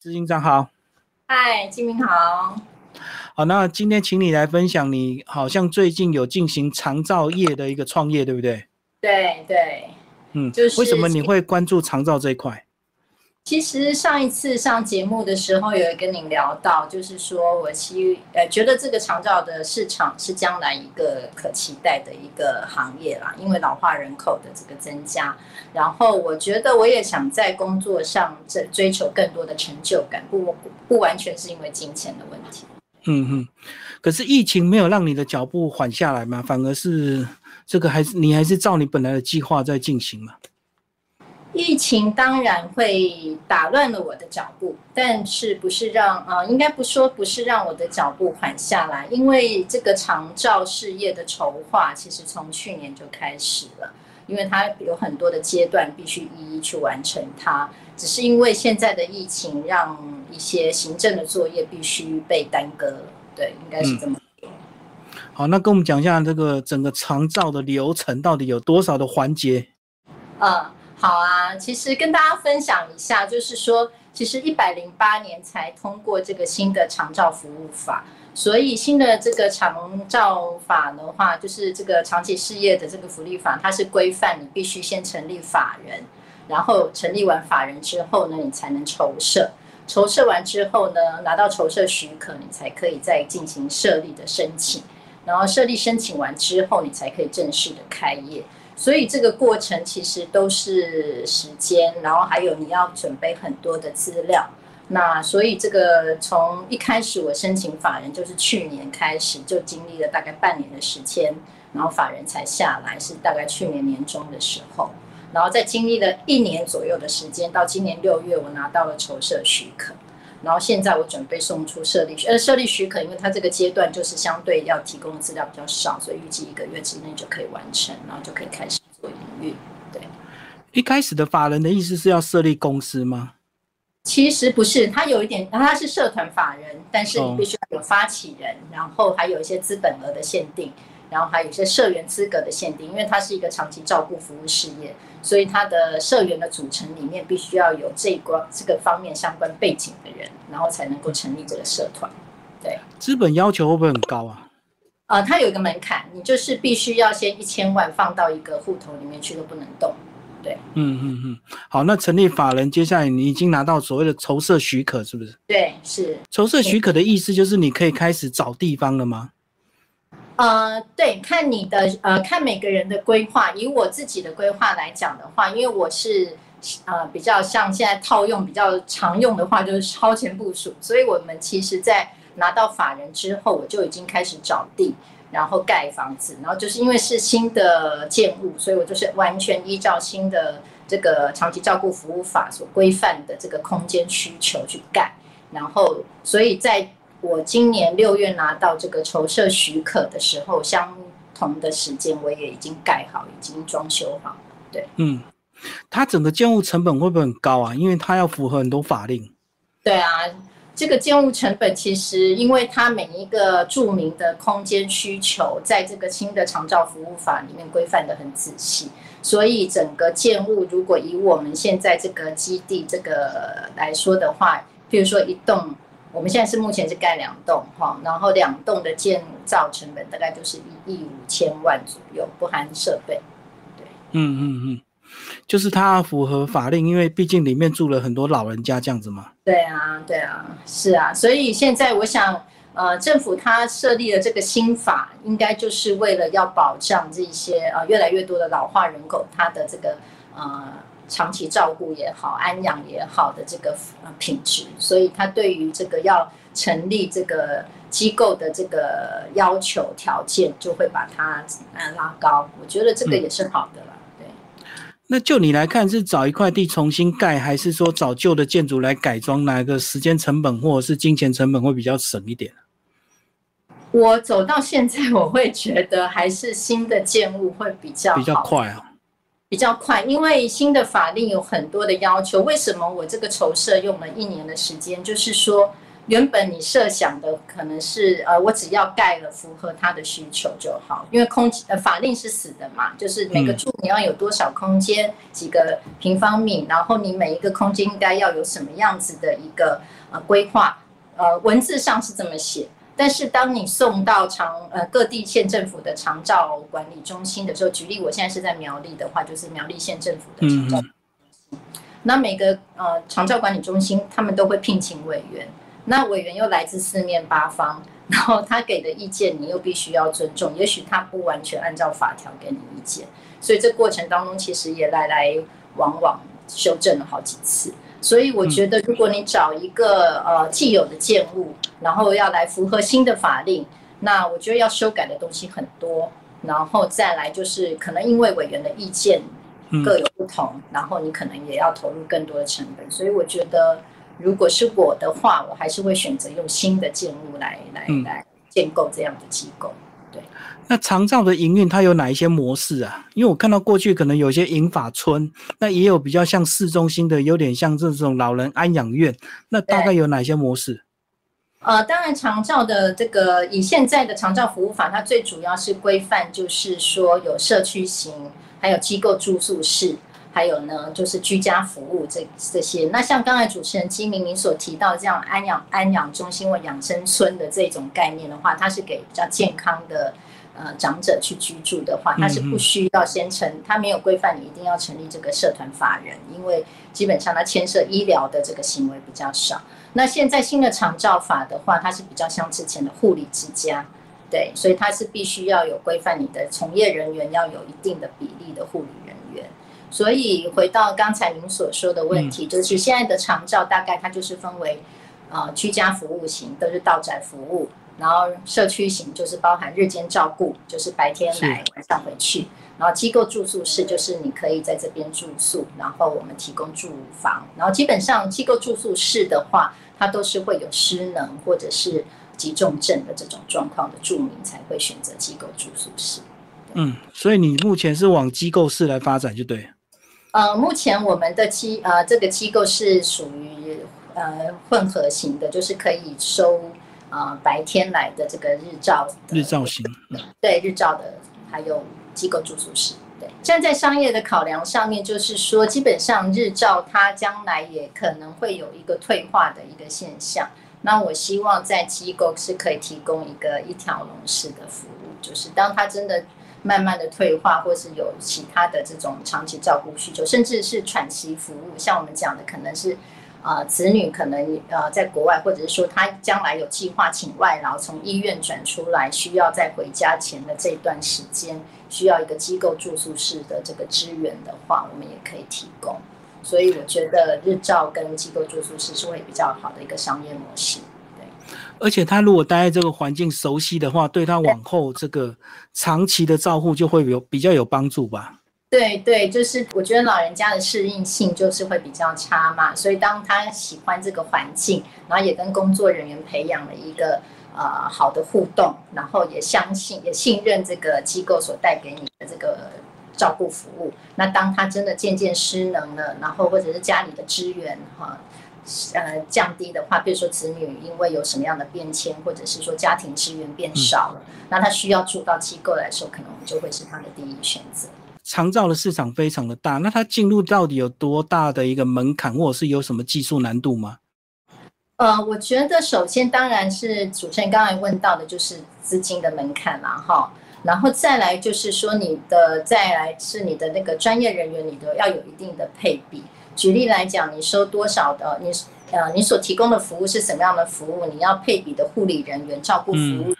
执行长好，嗨，金明好。好，那今天请你来分享，你好像最近有进行长照业的一个创业，对不对？对对，嗯，就是为什么你会关注长照这一块？其实上一次上节目的时候，有跟您聊到，就是说我希呃觉得这个长照的市场是将来一个可期待的一个行业啦，因为老化人口的这个增加，然后我觉得我也想在工作上这追求更多的成就感，不不完全是因为金钱的问题。嗯哼，可是疫情没有让你的脚步缓下来吗？反而是这个还是你还是照你本来的计划在进行嘛？疫情当然会打乱了我的脚步，但是不是让啊？应该不说不是让我的脚步缓下来，因为这个长照事业的筹划其实从去年就开始了，因为它有很多的阶段必须一一去完成它，只是因为现在的疫情让一些行政的作业必须被耽搁，对，应该是这么说。好，那跟我们讲一下这个整个长照的流程到底有多少的环节？嗯。好啊，其实跟大家分享一下，就是说，其实一百零八年才通过这个新的长照服务法，所以新的这个长照法的话，就是这个长期事业的这个福利法，它是规范你必须先成立法人，然后成立完法人之后呢，你才能筹设，筹设完之后呢，拿到筹设许可，你才可以再进行设立的申请，然后设立申请完之后，你才可以正式的开业。所以这个过程其实都是时间，然后还有你要准备很多的资料。那所以这个从一开始我申请法人就是去年开始，就经历了大概半年的时间，然后法人才下来是大概去年年中的时候，然后在经历了一年左右的时间，到今年六月我拿到了筹设许可。然后现在我准备送出设立呃设立许可，因为它这个阶段就是相对要提供的资料比较少，所以预计一个月之内就可以完成，然后就可以开始做营运。对，一开始的法人的意思是要设立公司吗？其实不是，它有一点，它是社团法人，但是你必须要有发起人，然后还有一些资本额的限定。然后还有一些社员资格的限定，因为它是一个长期照顾服务事业，所以它的社员的组成里面必须要有这一关这个方面相关背景的人，然后才能够成立这个社团。对，资本要求会不会很高啊？呃，它有一个门槛，你就是必须要先一千万放到一个户头里面去都不能动。对，嗯嗯嗯，好，那成立法人，接下来你已经拿到所谓的筹设许可，是不是？对，是。筹设许可的意思就是你可以开始找地方了吗？呃，对，看你的呃，看每个人的规划。以我自己的规划来讲的话，因为我是呃比较像现在套用比较常用的话，就是超前部署。所以我们其实在拿到法人之后，我就已经开始找地，然后盖房子。然后就是因为是新的建物，所以我就是完全依照新的这个长期照顾服务法所规范的这个空间需求去盖。然后，所以在我今年六月拿到这个筹设许可的时候，相同的时间我也已经盖好，已经装修好了。对，嗯，它整个建物成本会不会很高啊？因为它要符合很多法令。对啊，这个建物成本其实，因为它每一个著名的空间需求，在这个新的长照服务法里面规范的很仔细，所以整个建物如果以我们现在这个基地这个来说的话，比如说一栋。我们现在是目前是盖两栋哈，然后两栋的建造成本大概就是一亿五千万左右，不含设备。对，嗯嗯嗯，就是它符合法令，因为毕竟里面住了很多老人家这样子嘛。对啊，对啊，是啊，所以现在我想，呃，政府它设立了这个新法，应该就是为了要保障这些呃越来越多的老化人口，它的这个呃。长期照顾也好，安养也好的这个呃品质，所以他对于这个要成立这个机构的这个要求条件，就会把它嗯拉高。我觉得这个也是好的了。对。那就你来看，是找一块地重新盖，还是说找旧的建筑来改装？哪个时间成本或者是金钱成本会比较省一点？我走到现在，我会觉得还是新的建物会比较比较快啊。比较快，因为新的法令有很多的要求。为什么我这个筹设用了一年的时间？就是说，原本你设想的可能是呃，我只要盖了符合他的需求就好，因为空呃法令是死的嘛，就是每个住你要有多少空间，几个平方米，然后你每一个空间应该要有什么样子的一个呃规划，呃文字上是这么写，但是当你送到长呃各地县政府的长照管理中心的时候，举例我现在是在苗栗的话，就是苗栗县政府的长照，那每个呃长照管理中心他们都会聘请委员。那委员又来自四面八方，然后他给的意见你又必须要尊重，也许他不完全按照法条给你意见，所以这过程当中其实也来来往往修正了好几次。所以我觉得，如果你找一个呃既有的建物，然后要来符合新的法令，那我觉得要修改的东西很多，然后再来就是可能因为委员的意见各有不同，然后你可能也要投入更多的成本，所以我觉得。如果是我的话，我还是会选择用新的建物来来来建构这样的机构。对，那长照的营运它有哪一些模式啊？因为我看到过去可能有些银法村，那也有比较像市中心的，有点像这种老人安养院，那大概有哪些模式？呃，当然长照的这个以现在的长照服务法，它最主要是规范就是说有社区型，还有机构住宿式。还有呢，就是居家服务这这些。那像刚才主持人金明明所提到这样安养安养中心或养生村的这种概念的话，它是给比较健康的呃长者去居住的话，它是不需要先成，它没有规范你一定要成立这个社团法人，因为基本上它牵涉医疗的这个行为比较少。那现在新的长照法的话，它是比较像之前的护理之家，对，所以它是必须要有规范你的从业人员要有一定的比例的护理人员。所以回到刚才您所说的问题，就是现在的长照大概它就是分为，呃，居家服务型都是到宅服务，然后社区型就是包含日间照顾，就是白天来晚上回去，然后机构住宿室就是你可以在这边住宿，然后我们提供住房，然后基本上机构住宿室的话，它都是会有失能或者是急重症的这种状况的住民才会选择机构住宿室。嗯，所以你目前是往机构室来发展就对。呃，目前我们的机呃这个机构是属于呃混合型的，就是可以收呃白天来的这个日照日照型，对日照的，还有机构住宿室。对，站在商业的考量上面，就是说基本上日照它将来也可能会有一个退化的一个现象。那我希望在机构是可以提供一个一条龙式的服务，就是当它真的。慢慢的退化，或是有其他的这种长期照顾需求，甚至是喘息服务，像我们讲的，可能是，呃，子女可能呃在国外，或者是说他将来有计划请外劳从医院转出来，需要在回家前的这段时间，需要一个机构住宿室的这个支援的话，我们也可以提供。所以我觉得日照跟机构住宿室是会比较好的一个商业模式。而且他如果待在这个环境熟悉的话，对他往后这个长期的照护就会有比较有帮助吧？对对，就是我觉得老人家的适应性就是会比较差嘛，所以当他喜欢这个环境，然后也跟工作人员培养了一个呃好的互动，然后也相信也信任这个机构所带给你的这个照顾服务。那当他真的渐渐失能了，然后或者是家里的支援哈。呃，降低的话，比如说子女因为有什么样的变迁，或者是说家庭资源变少了，那他需要住到机构来说，可能我们就会是他的第一选择。长照的市场非常的大，那它进入到底有多大的一个门槛，或者是有什么技术难度吗？呃，我觉得首先当然是主持人刚才问到的，就是资金的门槛啦，哈，然后再来就是说你的再来是你的那个专业人员，你都要有一定的配比。举例来讲，你收多少的？你呃，你所提供的服务是什么样的服务？你要配比的护理人员、照顾服务，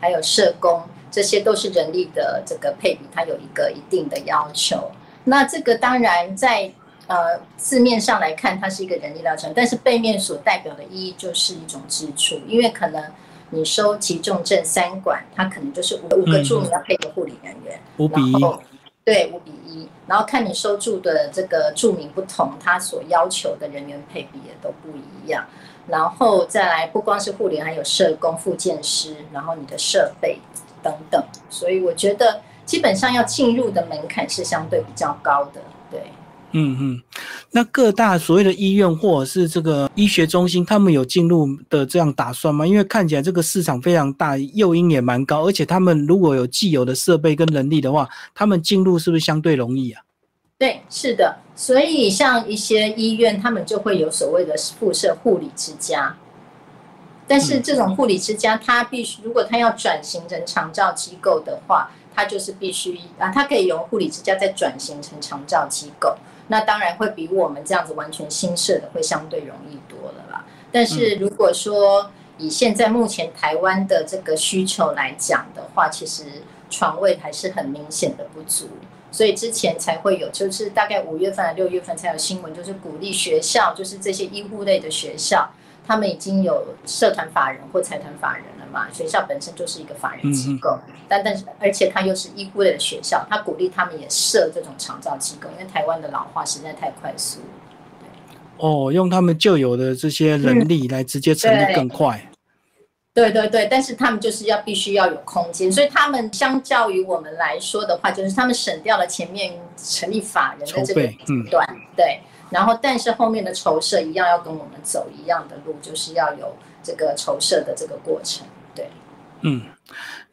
还有社工，这些都是人力的这个配比，它有一个一定的要求。那这个当然在呃字面上来看，它是一个人力疗程，但是背面所代表的意义就是一种支出，因为可能你收急重症三管，它可能就是五五个住民要配个护理人员，五比一。对，五比一，然后看你收住的这个住民不同，他所要求的人员配比也都不一样。然后再来，不光是护联，还有社工、复健师，然后你的设备等等。所以我觉得基本上要进入的门槛是相对比较高的。对，嗯嗯，那各大所谓的医院或者是这个医学中心，他们有进入的这样打算吗？因为看起来这个市场非常大，诱因也蛮高，而且他们如果有既有的设备跟能力的话，他们进入是不是相对容易啊？对，是的，所以像一些医院，他们就会有所谓的附设护理之家，但是这种护理之家，它必须如果它要转型成长照机构的话，它就是必须啊，它可以由护理之家再转型成长照机构。那当然会比我们这样子完全新设的会相对容易多了啦。但是如果说以现在目前台湾的这个需求来讲的话，其实床位还是很明显的不足，所以之前才会有，就是大概五月份、六月份才有新闻，就是鼓励学校，就是这些医护类的学校，他们已经有社团法人或财团法人。嘛，学校本身就是一个法人机构，但但是而且它又是医护类的学校，他鼓励他们也设这种长照机构，因为台湾的老化实在太快速。哦，用他们旧有的这些能力来直接成立更快。对对对，但是他们就是要必须要有空间，所以他们相较于我们来说的话，就是他们省掉了前面成立法人的这个段，对，然后但是后面的筹设一样要跟我们走一样的路，就是要有这个筹设的这个过程。对，嗯，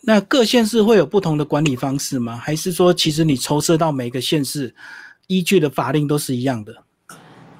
那各县市会有不同的管理方式吗？还是说，其实你筹设到每个县市，依据的法令都是一样的？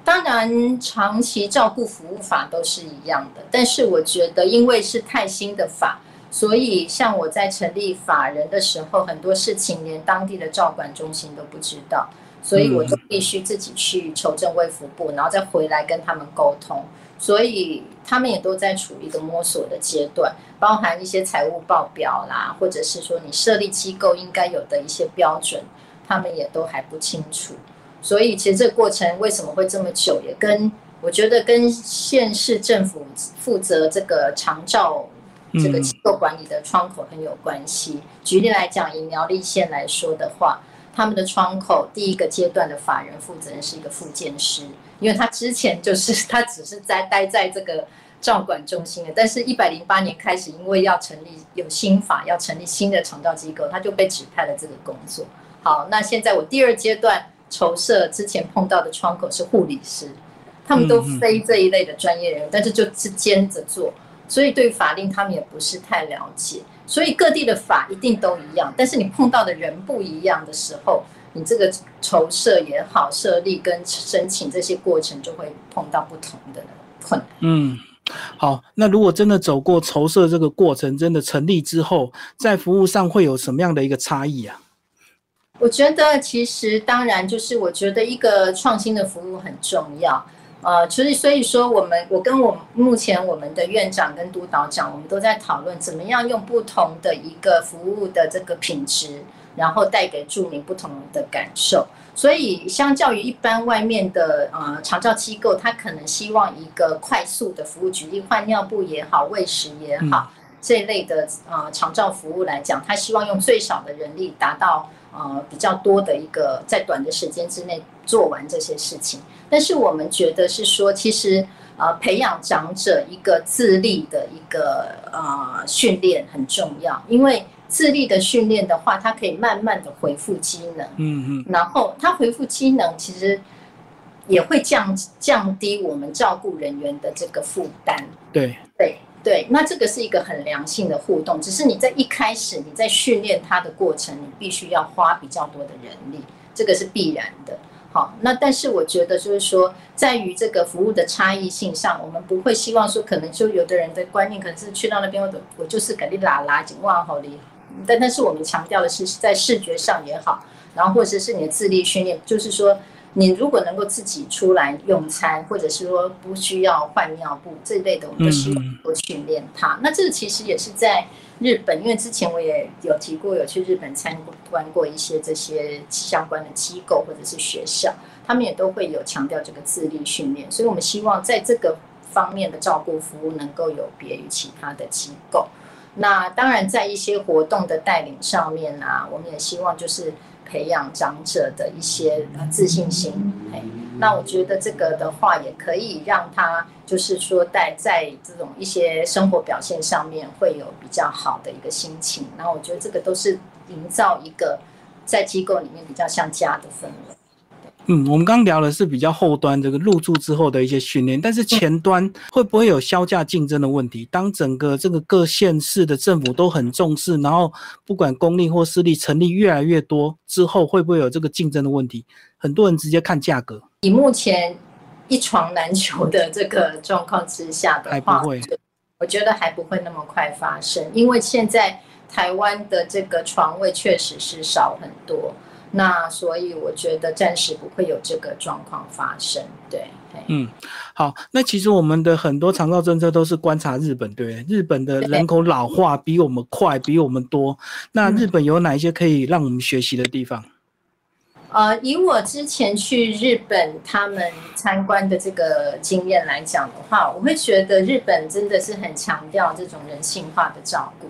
当然，长期照顾服务法都是一样的。但是我觉得，因为是太新的法，所以像我在成立法人的时候，很多事情连当地的照管中心都不知道，所以我就必须自己去求证卫福部，然后再回来跟他们沟通。所以他们也都在处于一个摸索的阶段，包含一些财务报表啦，或者是说你设立机构应该有的一些标准，他们也都还不清楚。所以其实这个过程为什么会这么久，也跟我觉得跟县市政府负责这个长照这个机构管理的窗口很有关系。举例来讲，以苗栗县来说的话，他们的窗口第一个阶段的法人负责人是一个复健师。因为他之前就是他只是在待在这个照管中心的，但是一百零八年开始，因为要成立有新法，要成立新的长照机构，他就被指派了这个工作。好，那现在我第二阶段筹设之前碰到的窗口是护理师，他们都非这一类的专业人员，但是就是兼着做，所以对法令他们也不是太了解，所以各地的法一定都一样，但是你碰到的人不一样的时候。你这个筹设也好，设立跟申请这些过程就会碰到不同的困难。嗯，好，那如果真的走过筹设这个过程，真的成立之后，在服务上会有什么样的一个差异啊？我觉得其实当然就是我觉得一个创新的服务很重要。呃，所以所以说我们我跟我目前我们的院长跟督导长，我们都在讨论怎么样用不同的一个服务的这个品质。然后带给住民不同的感受，所以相较于一般外面的呃长照机构，他可能希望一个快速的服务，举例换尿布也好，喂食也好这一类的呃长照服务来讲，他希望用最少的人力达到呃比较多的一个在短的时间之内做完这些事情。但是我们觉得是说，其实呃培养长者一个自立的一个呃训练很重要，因为。自立的训练的话，它可以慢慢的恢复机能，嗯嗯，然后它恢复机能，其实也会降降低我们照顾人员的这个负担。对对对，那这个是一个很良性的互动，只是你在一开始你在训练他的过程，你必须要花比较多的人力，这个是必然的。好，那但是我觉得就是说，在于这个服务的差异性上，我们不会希望说，可能就有的人的观念可能是去到那边，我我就是给你拉拉紧哇好的。但但是我们强调的是，在视觉上也好，然后或者是你的智力训练，就是说，你如果能够自己出来用餐，或者是说不需要换尿布这一类的，我们都希望多训练它。那这其实也是在日本，因为之前我也有提过，有去日本参观过一些这些相关的机构或者是学校，他们也都会有强调这个自立训练。所以我们希望在这个方面的照顾服务能够有别于其他的机构。那当然，在一些活动的带领上面啊，我们也希望就是培养长者的一些自信心。哎，那我觉得这个的话，也可以让他就是说在在这种一些生活表现上面会有比较好的一个心情。然后我觉得这个都是营造一个在机构里面比较像家的氛围。嗯，我们刚聊的是比较后端这个入住之后的一些训练，但是前端会不会有销价竞争的问题？当整个这个各县市的政府都很重视，然后不管公立或私立成立越来越多之后，会不会有这个竞争的问题？很多人直接看价格。以目前一床难求的这个状况之下的话，我觉得还不会那么快发生，因为现在台湾的这个床位确实是少很多。那所以我觉得暂时不会有这个状况发生，对，嗯，好，那其实我们的很多长照政策都是观察日本，对，日本的人口老化比我们快，比我们多。那日本有哪一些可以让我们学习的地方？呃，以我之前去日本他们参观的这个经验来讲的话，我会觉得日本真的是很强调这种人性化的照顾。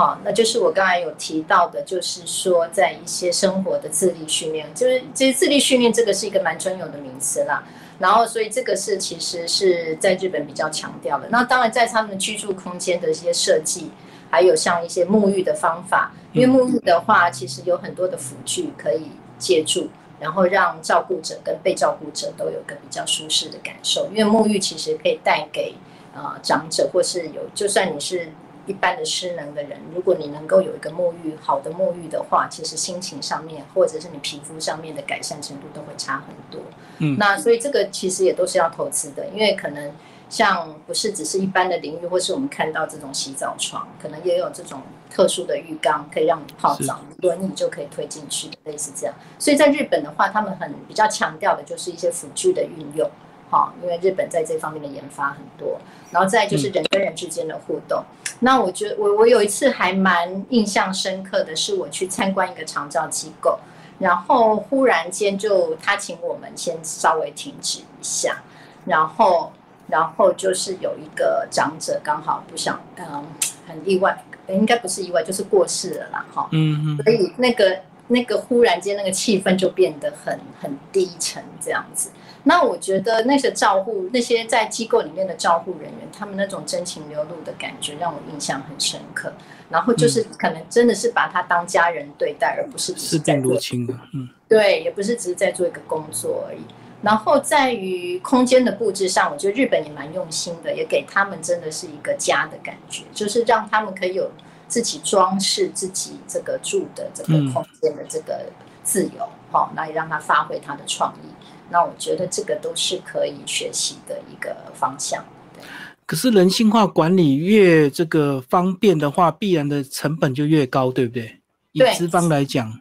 好，那就是我刚才有提到的，就是说在一些生活的自立训练，就是其实自立训练这个是一个蛮专有的名词啦。然后，所以这个是其实是在日本比较强调的。那当然，在他们居住空间的一些设计，还有像一些沐浴的方法，因为沐浴的话，其实有很多的辅具可以借助，然后让照顾者跟被照顾者都有个比较舒适的感受。因为沐浴其实可以带给呃长者，或是有就算你是。一般的失能的人，如果你能够有一个沐浴好的沐浴的话，其实心情上面或者是你皮肤上面的改善程度都会差很多。嗯，那所以这个其实也都是要投资的，因为可能像不是只是一般的淋浴，或是我们看到这种洗澡床，可能也有这种特殊的浴缸可以让你泡澡，轮椅就可以推进去，类似这样。所以在日本的话，他们很比较强调的就是一些辅具的运用。好，因为日本在这方面的研发很多，然后再就是人跟人之间的互动。那我觉得我我有一次还蛮印象深刻的是，我去参观一个长照机构，然后忽然间就他请我们先稍微停止一下，然后然后就是有一个长者刚好不想嗯很意外，应该不是意外就是过世了啦哈，嗯嗯，所以那个那个忽然间那个气氛就变得很很低沉这样子。那我觉得那些照护，那些在机构里面的照护人员，他们那种真情流露的感觉，让我印象很深刻。然后就是可能真的是把他当家人对待，而不是只是在做亲的，嗯，对，也不是只是在做一个工作而已。然后在于空间的布置上，我觉得日本也蛮用心的，也给他们真的是一个家的感觉，就是让他们可以有自己装饰自己这个住的这个空间的这个自由，好，那也让他发挥他的创意。那我觉得这个都是可以学习的一个方向。可是人性化管理越这个方便的话，必然的成本就越高，对不对？以资方来讲，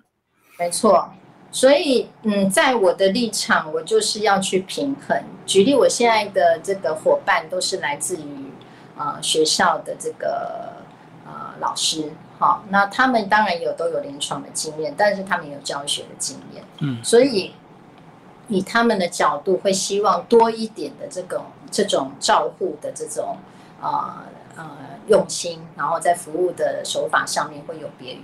没错。所以，嗯，在我的立场，我就是要去平衡。举例，我现在的这个伙伴都是来自于呃学校的这个呃老师，好，那他们当然有都有临床的经验，但是他们也有教学的经验，嗯，所以。以他们的角度，会希望多一点的这种这种照护的这种呃呃用心，然后在服务的手法上面会有别于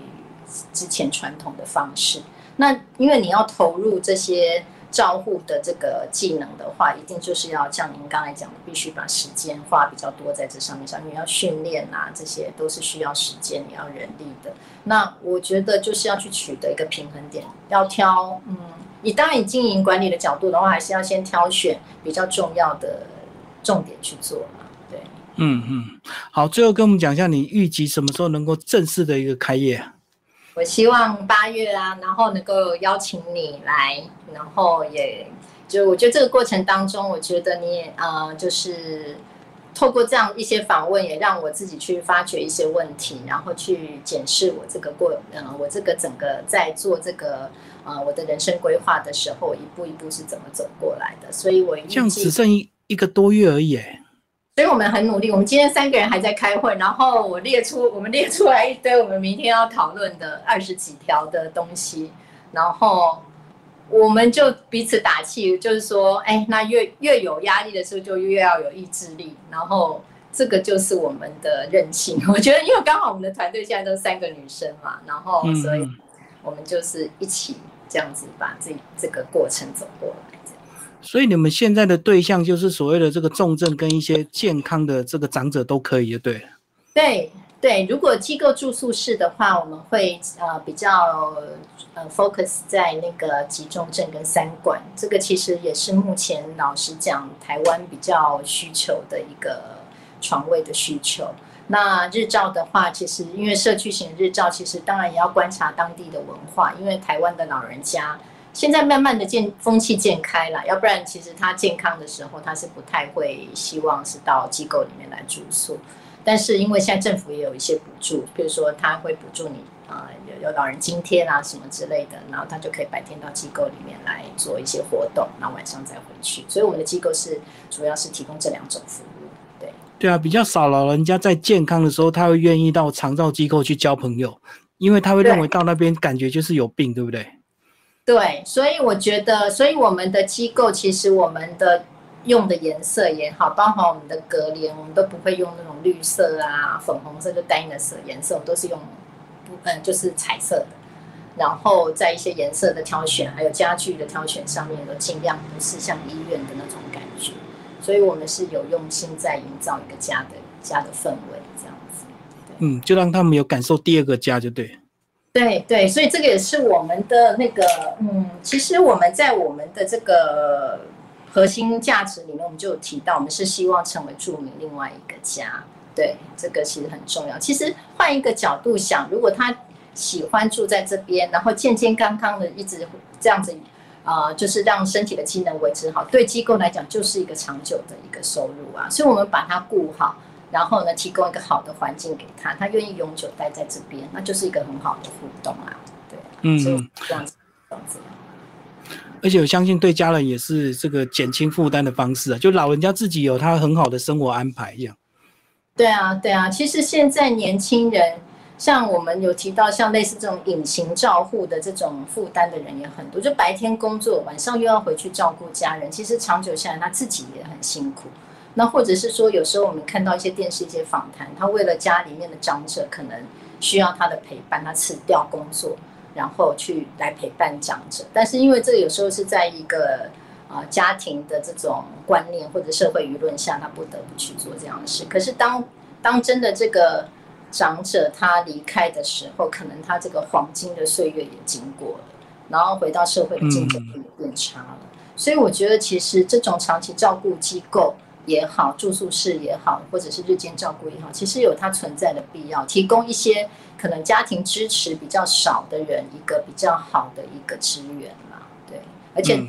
之前传统的方式。那因为你要投入这些照护的这个技能的话，一定就是要像您刚才讲的，必须把时间花比较多在这上面上，因为要训练啊，这些都是需要时间，也要人力的。那我觉得就是要去取得一个平衡点，要挑嗯。你当然以经营管理的角度的话，还是要先挑选比较重要的重点去做嘛。对，嗯嗯，好，最后跟我们讲一下，你预计什么时候能够正式的一个开业？我希望八月啊，然后能够邀请你来，然后也就我觉得这个过程当中，我觉得你也呃，就是透过这样一些访问，也让我自己去发掘一些问题，然后去检视我这个过呃，我这个整个在做这个。啊，我的人生规划的时候，一步一步是怎么走过来的？所以我这样只剩一一个多月而已，所以我们很努力。我们今天三个人还在开会，然后我列出我们列出来一堆我们明天要讨论的二十几条的东西，然后我们就彼此打气，就是说，哎，那越越有压力的时候，就越要有意志力。然后这个就是我们的韧性。我觉得，因为刚好我们的团队现在都三个女生嘛，然后所以我们就是一起。这样子把这这个过程走过来，所以你们现在的对象就是所谓的这个重症跟一些健康的这个长者都可以，就对了？对对，如果机构住宿式的话，我们会呃比较呃 focus 在那个集中症跟三管，这个其实也是目前老实讲台湾比较需求的一个床位的需求。那日照的话，其实因为社区型日照，其实当然也要观察当地的文化，因为台湾的老人家现在慢慢的渐风气渐开了，要不然其实他健康的时候，他是不太会希望是到机构里面来住宿。但是因为现在政府也有一些补助，比如说他会补助你啊，有有老人津贴啊什么之类的，然后他就可以白天到机构里面来做一些活动，然后晚上再回去。所以我们的机构是主要是提供这两种服务。对对啊，比较少老人家在健康的时候，他会愿意到长照机构去交朋友，因为他会认为到那边感觉就是有病，对不对？对，所以我觉得，所以我们的机构其实我们的。用的颜色也好，包括我们的隔帘，我们都不会用那种绿色啊、粉红色就单一的色颜色，我们都是用不嗯就是彩色的。然后在一些颜色的挑选，还有家具的挑选上面，都尽量不是像医院的那种感觉。所以我们是有用心在营造一个家的家的氛围，这样子。嗯，就让他们有感受第二个家，就对。对对，所以这个也是我们的那个嗯，其实我们在我们的这个。核心价值里面，我们就有提到，我们是希望成为著名另外一个家。对，这个其实很重要。其实换一个角度想，如果他喜欢住在这边，然后健健康康的一直这样子，啊，就是让身体的机能维持好，对机构来讲就是一个长久的一个收入啊。所以，我们把它顾好，然后呢，提供一个好的环境给他，他愿意永久待在这边，那就是一个很好的互动啊。对，嗯，这样子，这样子。而且我相信对家人也是这个减轻负担的方式啊，就老人家自己有他很好的生活安排一样。对啊，对啊，其实现在年轻人，像我们有提到，像类似这种隐形照护的这种负担的人也很多，就白天工作，晚上又要回去照顾家人，其实长久下来他自己也很辛苦。那或者是说，有时候我们看到一些电视一些访谈，他为了家里面的长者，可能需要他的陪伴，他辞掉工作。然后去来陪伴长者，但是因为这个有时候是在一个啊家庭的这种观念或者社会舆论下，他不得不去做这样的事。可是当当真的这个长者他离开的时候，可能他这个黄金的岁月也经过了，然后回到社会的竞争力也变差了。所以我觉得其实这种长期照顾机构也好，住宿室也好，或者是日间照顾也好，其实有它存在的必要，提供一些。可能家庭支持比较少的人，一个比较好的一个资源嘛，对。而且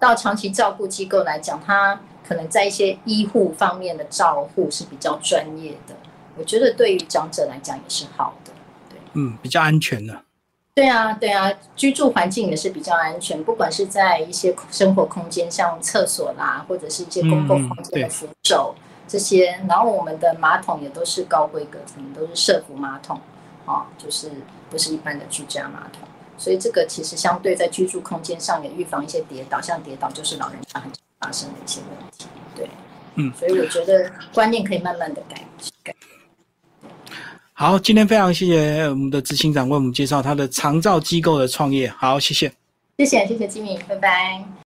到长期照顾机构来讲，它可能在一些医护方面的照护是比较专业的，我觉得对于长者来讲也是好的，对。嗯，比较安全的。对啊，对啊，居住环境也是比较安全，不管是在一些生活空间，像厕所啦，或者是一些公共空间的扶手这些，然后我们的马桶也都是高规格，可能都是社服马桶。哦，就是不是一般的居家马桶，所以这个其实相对在居住空间上也预防一些跌倒，像跌倒就是老人家很发生的一些问题，对，嗯，所以我觉得观念可以慢慢的改改。好，今天非常谢谢我们的执行长为我们介绍他的长照机构的创业，好，谢谢，谢谢谢谢金明，拜拜。